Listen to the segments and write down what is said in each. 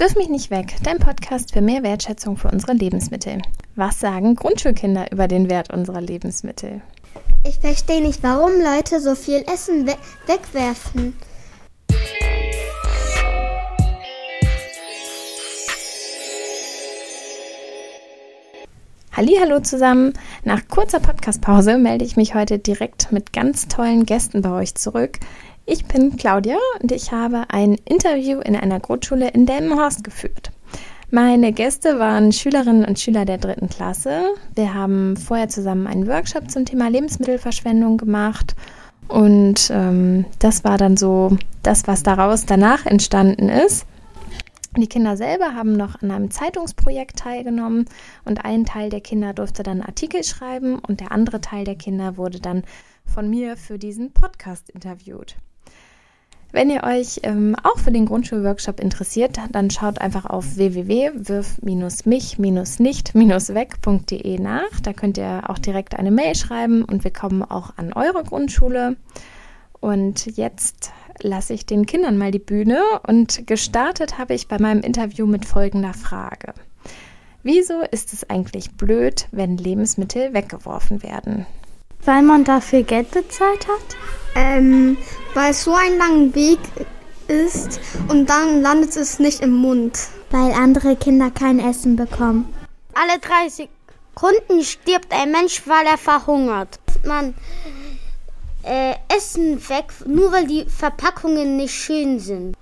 Wirf mich nicht weg, dein Podcast für mehr Wertschätzung für unsere Lebensmittel. Was sagen Grundschulkinder über den Wert unserer Lebensmittel? Ich verstehe nicht, warum Leute so viel Essen we wegwerfen. Hallo zusammen. Nach kurzer Podcastpause melde ich mich heute direkt mit ganz tollen Gästen bei euch zurück. Ich bin Claudia und ich habe ein Interview in einer Grundschule in Delmenhorst geführt. Meine Gäste waren Schülerinnen und Schüler der dritten Klasse. Wir haben vorher zusammen einen Workshop zum Thema Lebensmittelverschwendung gemacht und ähm, das war dann so das, was daraus danach entstanden ist. Die Kinder selber haben noch an einem Zeitungsprojekt teilgenommen und ein Teil der Kinder durfte dann Artikel schreiben und der andere Teil der Kinder wurde dann von mir für diesen Podcast interviewt. Wenn ihr euch ähm, auch für den Grundschulworkshop interessiert, dann schaut einfach auf www.wirf-mich-nicht-weg.de nach. Da könnt ihr auch direkt eine Mail schreiben und wir kommen auch an eure Grundschule. Und jetzt lasse ich den Kindern mal die Bühne und gestartet habe ich bei meinem Interview mit folgender Frage. Wieso ist es eigentlich blöd, wenn Lebensmittel weggeworfen werden? Weil man dafür Geld bezahlt hat? Ähm, weil es so ein langer Weg ist und dann landet es nicht im Mund. Weil andere Kinder kein Essen bekommen. Alle drei Sekunden stirbt ein Mensch, weil er verhungert. Man äh, Essen weg, nur weil die Verpackungen nicht schön sind.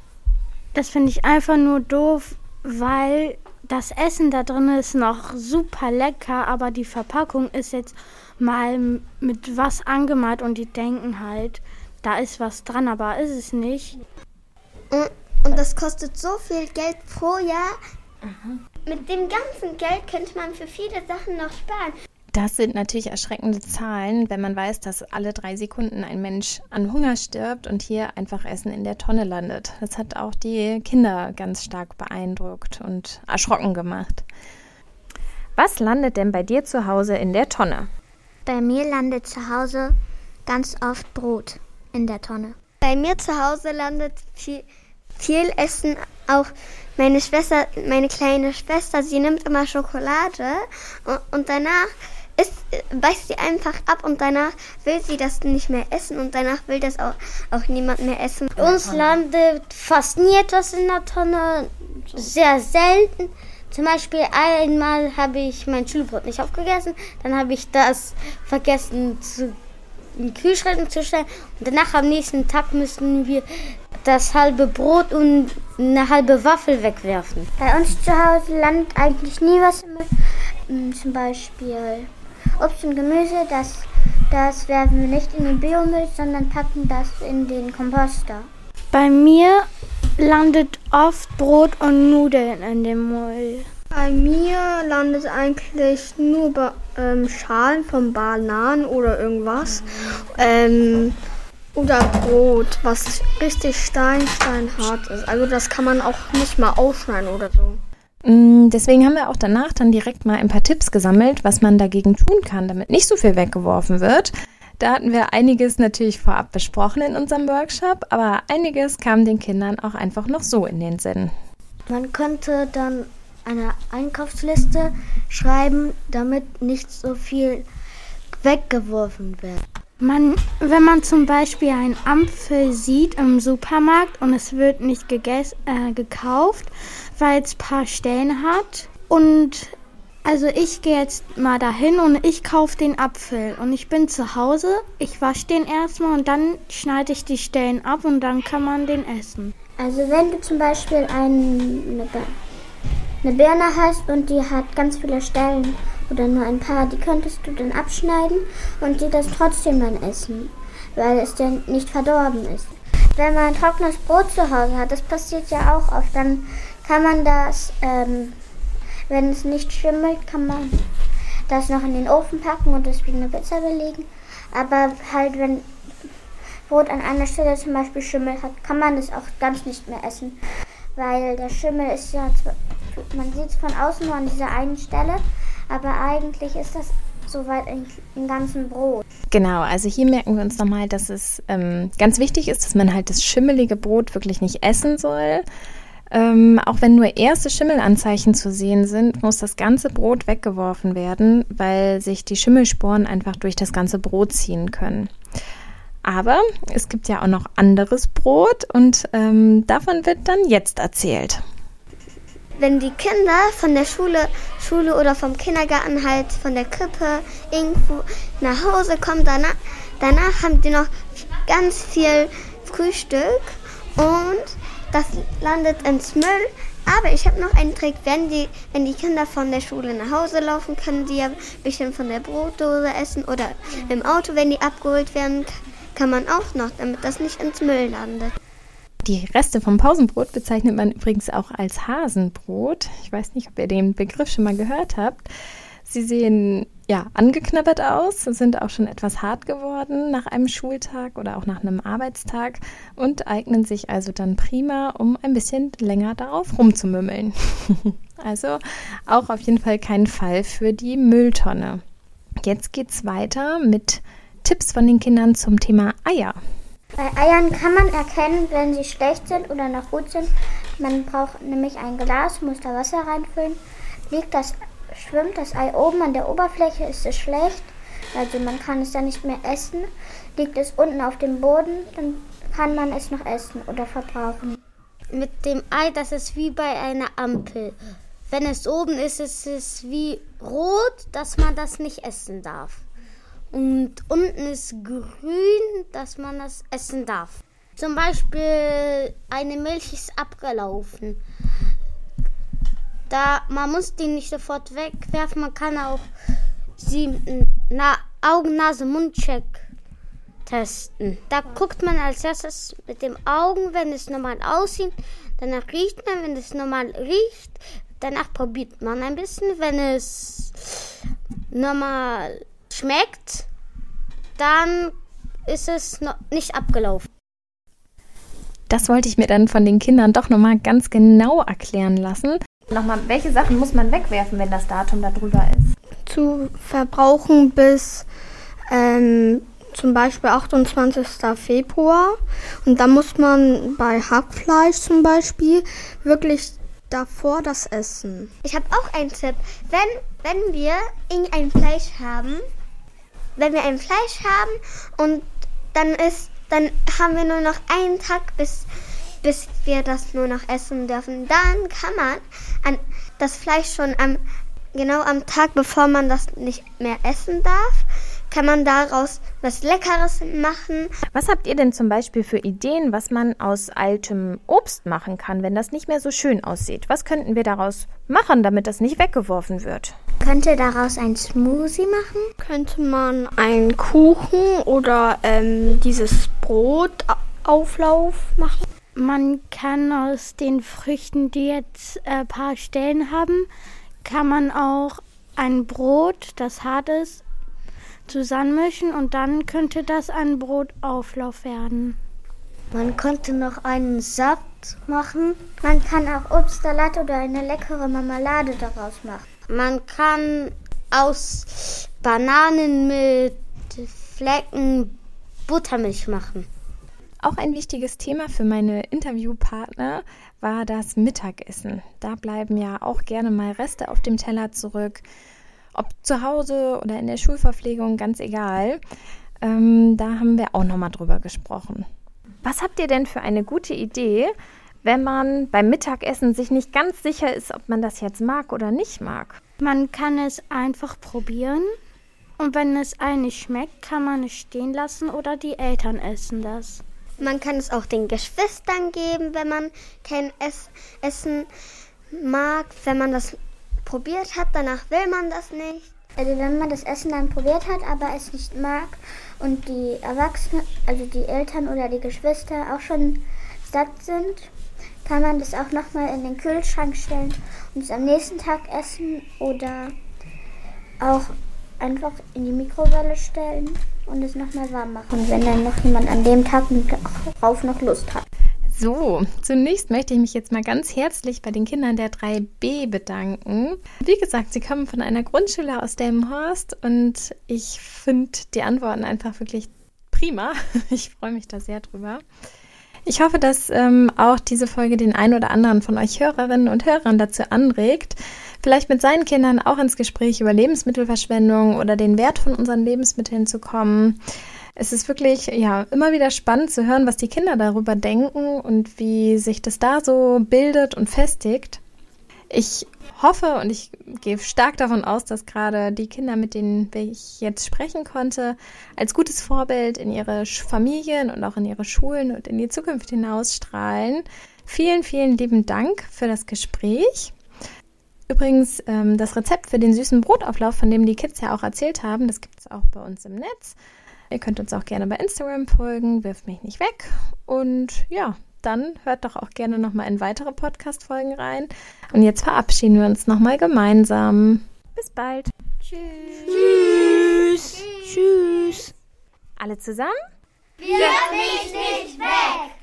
Das finde ich einfach nur doof, weil das Essen da drin ist noch super lecker, aber die Verpackung ist jetzt mal mit was angemalt und die denken halt, da ist was dran, aber ist es nicht. Und das kostet so viel Geld pro Jahr. Aha. Mit dem ganzen Geld könnte man für viele Sachen noch sparen. Das sind natürlich erschreckende Zahlen, wenn man weiß, dass alle drei Sekunden ein Mensch an Hunger stirbt und hier einfach Essen in der Tonne landet. Das hat auch die Kinder ganz stark beeindruckt und erschrocken gemacht. Was landet denn bei dir zu Hause in der Tonne? Bei mir landet zu Hause ganz oft Brot in der Tonne. Bei mir zu Hause landet viel, viel Essen. Auch meine Schwester, meine kleine Schwester, sie nimmt immer Schokolade und, und danach ist, beißt sie einfach ab und danach will sie das nicht mehr essen und danach will das auch, auch niemand mehr essen. Uns landet fast nie etwas in der Tonne, sehr selten. Zum Beispiel einmal habe ich mein Schulbrot nicht aufgegessen, dann habe ich das vergessen zu, in den Kühlschrank zu stellen und danach am nächsten Tag müssen wir das halbe Brot und eine halbe Waffel wegwerfen. Bei uns zu Hause landet eigentlich nie was. Hm, zum Beispiel Obst und Gemüse, das, das werfen wir nicht in den Biomüll, sondern packen das in den Komposter. Bei mir landet oft Brot und Nudeln in dem Müll. Bei mir landet eigentlich nur ähm, Schalen von Bananen oder irgendwas. Ähm, oder Brot, was richtig steinsteinhart ist. Also das kann man auch nicht mal aufschneiden oder so. Mm, deswegen haben wir auch danach dann direkt mal ein paar Tipps gesammelt, was man dagegen tun kann, damit nicht so viel weggeworfen wird. Da hatten wir einiges natürlich vorab besprochen in unserem Workshop, aber einiges kam den Kindern auch einfach noch so in den Sinn. Man könnte dann eine Einkaufsliste schreiben, damit nicht so viel weggeworfen wird. Man, wenn man zum Beispiel einen Apfel sieht im Supermarkt und es wird nicht äh, gekauft, weil es ein paar Stellen hat und also ich gehe jetzt mal dahin und ich kaufe den Apfel und ich bin zu Hause, ich wasche den erstmal und dann schneide ich die Stellen ab und dann kann man den essen. Also wenn du zum Beispiel eine, eine Birne hast und die hat ganz viele Stellen oder nur ein paar, die könntest du dann abschneiden und die das trotzdem dann essen, weil es dann nicht verdorben ist. Wenn man trockenes Brot zu Hause hat, das passiert ja auch oft, dann kann man das ähm, wenn es nicht schimmelt, kann man das noch in den Ofen packen und es wie eine Pizza belegen. Aber halt, wenn Brot an einer Stelle zum Beispiel Schimmel hat, kann man es auch ganz nicht mehr essen. Weil der Schimmel ist ja, man sieht es von außen nur an dieser einen Stelle, aber eigentlich ist das soweit im ganzen Brot. Genau, also hier merken wir uns nochmal, dass es ähm, ganz wichtig ist, dass man halt das schimmelige Brot wirklich nicht essen soll Ähm, auch wenn nur erste Schimmelanzeichen zu sehen sind, muss das ganze Brot weggeworfen werden, weil sich die Schimmelsporen einfach durch das ganze Brot ziehen können. Aber es gibt ja auch noch anderes Brot und ähm, davon wird dann jetzt erzählt. Wenn die Kinder von der Schule, Schule oder vom Kindergarten halt von der Krippe irgendwo nach Hause kommen, danach, danach haben die noch ganz viel Frühstück und das landet ins Müll. Aber ich habe noch einen Trick, wenn die, wenn die Kinder von der Schule nach Hause laufen, können die ja ein bisschen von der Brotdose essen oder im Auto, wenn die abgeholt werden, kann man auch noch, damit das nicht ins Müll landet. Die Reste vom Pausenbrot bezeichnet man übrigens auch als Hasenbrot. Ich weiß nicht, ob ihr den Begriff schon mal gehört habt. Sie sehen ja angeknabbert aus, sind auch schon etwas hart geworden nach einem Schultag oder auch nach einem Arbeitstag und eignen sich also dann prima, um ein bisschen länger darauf rumzumümmeln. also auch auf jeden Fall kein Fall für die Mülltonne. Jetzt geht's weiter mit Tipps von den Kindern zum Thema Eier. Bei Eiern kann man erkennen, wenn sie schlecht sind oder noch gut sind. Man braucht nämlich ein Glas, muss da Wasser reinfüllen. Liegt das Schwimmt das Ei oben an der Oberfläche, ist es schlecht, also man kann es dann nicht mehr essen. Liegt es unten auf dem Boden, dann kann man es noch essen oder verbrauchen. Mit dem Ei, das ist wie bei einer Ampel. Wenn es oben ist, ist es wie rot, dass man das nicht essen darf. Und unten ist grün, dass man das essen darf. Zum Beispiel eine Milch ist abgelaufen. Da man muss die nicht sofort wegwerfen, man kann auch sie na Augen, Nase, Mundcheck testen. Da guckt man als erstes mit den Augen, wenn es normal aussieht. Danach riecht man, wenn es normal riecht. Danach probiert man ein bisschen. Wenn es normal schmeckt, dann ist es noch nicht abgelaufen. Das wollte ich mir dann von den Kindern doch nochmal ganz genau erklären lassen. Nochmal, welche Sachen muss man wegwerfen, wenn das Datum da drüber ist? Zu verbrauchen bis ähm, zum Beispiel 28. Februar. Und da muss man bei Hackfleisch zum Beispiel wirklich davor das essen. Ich habe auch einen Tipp. Wenn, wenn wir irgendein Fleisch haben, wenn wir ein Fleisch haben und dann ist, dann haben wir nur noch einen Tag bis bis wir das nur noch essen dürfen. Dann kann man an das Fleisch schon am genau am Tag, bevor man das nicht mehr essen darf, kann man daraus was Leckeres machen. Was habt ihr denn zum Beispiel für Ideen, was man aus altem Obst machen kann, wenn das nicht mehr so schön aussieht? Was könnten wir daraus machen, damit das nicht weggeworfen wird? Könnte daraus ein Smoothie machen? Könnte man einen Kuchen oder ähm, dieses Brotauflauf machen? Man kann aus den Früchten, die jetzt ein äh, paar Stellen haben, kann man auch ein Brot, das hart ist, zusammenmischen und dann könnte das ein Brotauflauf werden. Man könnte noch einen Saft machen. Man kann auch Obstsalat oder eine leckere Marmelade daraus machen. Man kann aus Bananen mit Flecken Buttermilch machen. Auch ein wichtiges Thema für meine Interviewpartner war das Mittagessen. Da bleiben ja auch gerne mal Reste auf dem Teller zurück. Ob zu Hause oder in der Schulverpflegung, ganz egal. Ähm, da haben wir auch nochmal drüber gesprochen. Was habt ihr denn für eine gute Idee, wenn man beim Mittagessen sich nicht ganz sicher ist, ob man das jetzt mag oder nicht mag? Man kann es einfach probieren. Und wenn es einem nicht schmeckt, kann man es stehen lassen oder die Eltern essen das. Man kann es auch den Geschwistern geben, wenn man kein Ess Essen mag. Wenn man das probiert hat, danach will man das nicht. Also wenn man das Essen dann probiert hat, aber es nicht mag und die Erwachsenen, also die Eltern oder die Geschwister auch schon satt sind, kann man das auch nochmal in den Kühlschrank stellen und es am nächsten Tag essen oder auch einfach in die Mikrowelle stellen und es nochmal warm machen, wenn dann noch jemand an dem Tag darauf noch Lust hat. So, zunächst möchte ich mich jetzt mal ganz herzlich bei den Kindern der 3b bedanken. Wie gesagt, sie kommen von einer Grundschule aus Delmenhorst und ich finde die Antworten einfach wirklich prima. Ich freue mich da sehr drüber. Ich hoffe, dass ähm, auch diese Folge den einen oder anderen von euch Hörerinnen und Hörern dazu anregt, vielleicht mit seinen Kindern auch ins Gespräch über Lebensmittelverschwendung oder den Wert von unseren Lebensmitteln zu kommen. Es ist wirklich ja immer wieder spannend zu hören, was die Kinder darüber denken und wie sich das da so bildet und festigt. Ich hoffe und ich gehe stark davon aus, dass gerade die Kinder, mit denen ich jetzt sprechen konnte, als gutes Vorbild in ihre Familien und auch in ihre Schulen und in die Zukunft hinausstrahlen. Vielen, vielen lieben Dank für das Gespräch. Übrigens, ähm, das Rezept für den süßen Brotauflauf, von dem die Kids ja auch erzählt haben, das gibt es auch bei uns im Netz. Ihr könnt uns auch gerne bei Instagram folgen, wirft mich nicht weg. Und ja, dann hört doch auch gerne nochmal in weitere Podcast-Folgen rein. Und jetzt verabschieden wir uns nochmal gemeinsam. Bis bald. Tschüss. Tschüss. Tschüss. Alle zusammen? Wirf mich nicht weg!